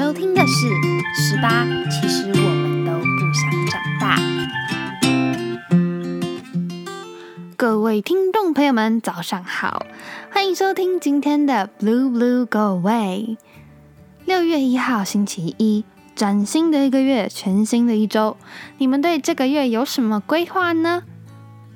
收听的是《十八》，其实我们都不想长大。各位听众朋友们，早上好，欢迎收听今天的《Blue Blue Go Away》。六月一号，星期一，崭新的一个月，全新的一周，你们对这个月有什么规划呢？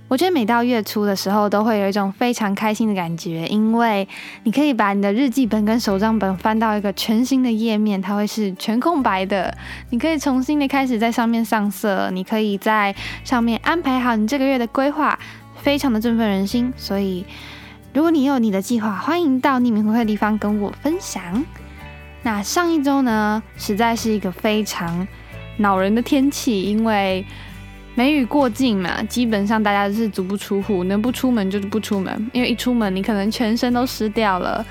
我觉得每到月初的时候，都会有一种非常开心的感觉，因为你可以把你的日记本跟手账本翻到一个全新的页面，它会是全空白的，你可以重新的开始在上面上色，你可以在上面安排好你这个月的规划，非常的振奋人心。所以，如果你有你的计划，欢迎到匿名回馈的地方跟我分享。那上一周呢，实在是一个非常恼人的天气，因为。梅雨过境嘛，基本上大家都是足不出户，能不出门就是不出门，因为一出门你可能全身都湿掉了。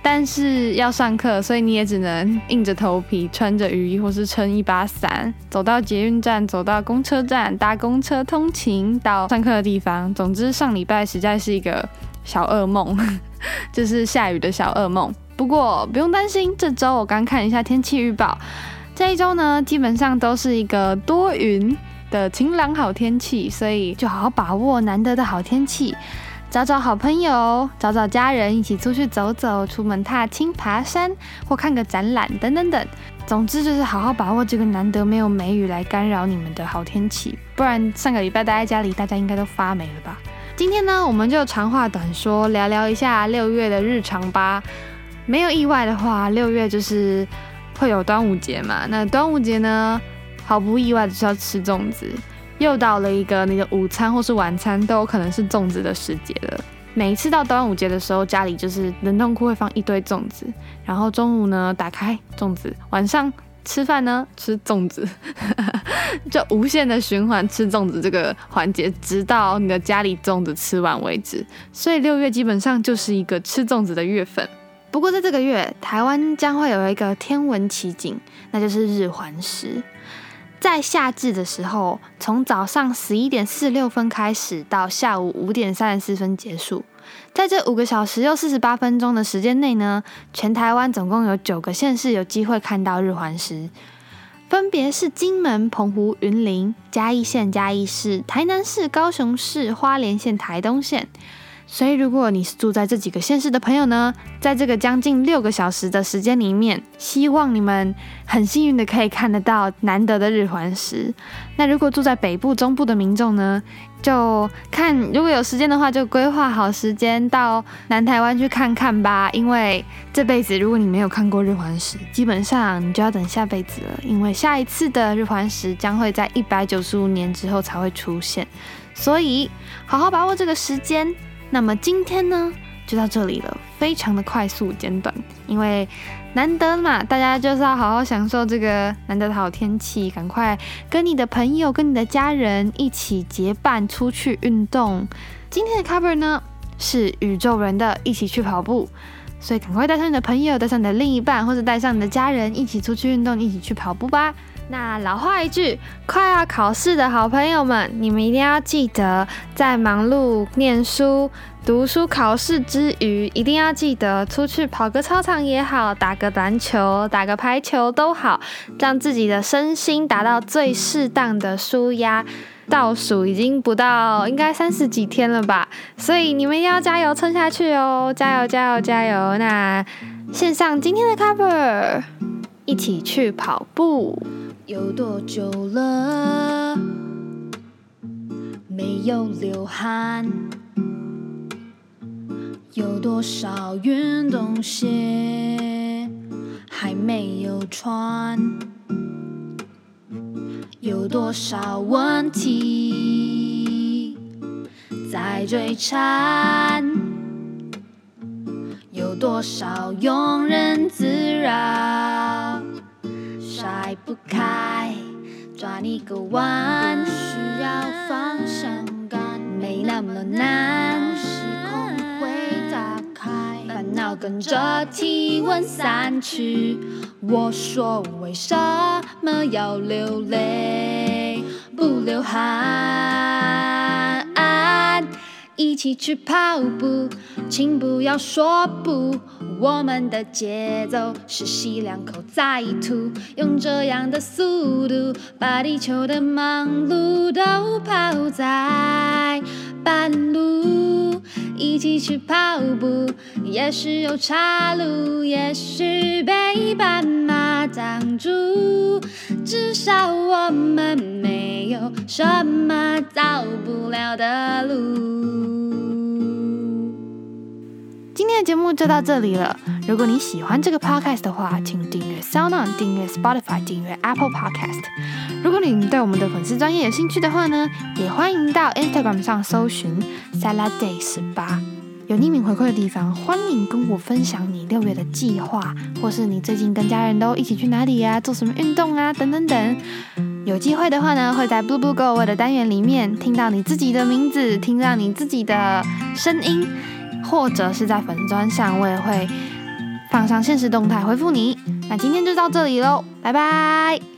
但是要上课，所以你也只能硬着头皮穿着雨衣或是撑一把伞，走到捷运站，走到公车站，搭公车通勤到上课的地方。总之，上礼拜实在是一个小噩梦，就是下雨的小噩梦。不过不用担心，这周我刚看一下天气预报，这一周呢基本上都是一个多云。的晴朗好天气，所以就好好把握难得的好天气，找找好朋友，找找家人，一起出去走走，出门踏青、爬山或看个展览等等等。总之就是好好把握这个难得没有梅雨来干扰你们的好天气，不然上个礼拜待在家里，大家应该都发霉了吧？今天呢，我们就长话短说，聊聊一下六月的日常吧。没有意外的话，六月就是会有端午节嘛。那端午节呢？毫不意外的是要吃粽子，又到了一个你的午餐或是晚餐都有可能是粽子的时节了。每一次到端午节的时候，家里就是冷冻库会放一堆粽子，然后中午呢打开粽子，晚上吃饭呢吃粽子，就无限的循环吃粽子这个环节，直到你的家里粽子吃完为止。所以六月基本上就是一个吃粽子的月份。不过在这个月，台湾将会有一个天文奇景，那就是日环食。在夏至的时候，从早上十一点四十六分开始，到下午五点三十四分结束，在这五个小时又四十八分钟的时间内呢，全台湾总共有九个县市有机会看到日环食，分别是金门、澎湖、云林、嘉义县、嘉义市、台南市、高雄市、花莲县、台东县。所以，如果你是住在这几个县市的朋友呢，在这个将近六个小时的时间里面，希望你们很幸运的可以看得到难得的日环食。那如果住在北部、中部的民众呢，就看如果有时间的话，就规划好时间到南台湾去看看吧。因为这辈子如果你没有看过日环食，基本上你就要等下辈子了，因为下一次的日环食将会在一百九十五年之后才会出现。所以，好好把握这个时间。那么今天呢，就到这里了，非常的快速简短，因为难得嘛，大家就是要好好享受这个难得的好天气，赶快跟你的朋友、跟你的家人一起结伴出去运动。今天的 cover 呢是宇宙人的一起去跑步，所以赶快带上你的朋友，带上你的另一半，或者带上你的家人一起出去运动，一起去跑步吧。那老话一句，快要考试的好朋友们，你们一定要记得，在忙碌念书、读书、考试之余，一定要记得出去跑个操场也好，打个篮球、打个排球都好，让自己的身心达到最适当的舒压。倒数已经不到，应该三十几天了吧，所以你们要加油撑下去哦！加油，加油，加油！那献上今天的 cover，一起去跑步。有多久了没有流汗？有多少运动鞋还没有穿？有多少问题在追缠？有多少庸人自扰？甩不开，抓你个弯，需要方向感，没那么难，时空会打开，烦恼跟着体温散去。我说为什么要流泪不流汗？一起去跑步，请不要说不。我们的节奏是吸两口再吐，用这样的速度把地球的忙碌都抛在半路。一起去跑步，也许有岔路，也许被斑马挡住，至少我们没有什么走不了的路。天的节目就到这里了。如果你喜欢这个 podcast 的话，请订阅 SoundOn，订阅 Spotify，订阅 Apple Podcast。如果你对我们的粉丝专业有兴趣的话呢，也欢迎到 Instagram 上搜寻 Sala Day 十八，有匿名回馈的地方，欢迎跟我分享你六月的计划，或是你最近跟家人都一起去哪里呀，做什么运动啊，等等等。有机会的话呢，会在 Blue Blue Go 我的单元里面听到你自己的名字，听到你自己的声音。或者是在粉砖上，我也会放上现实动态回复你。那今天就到这里喽，拜拜。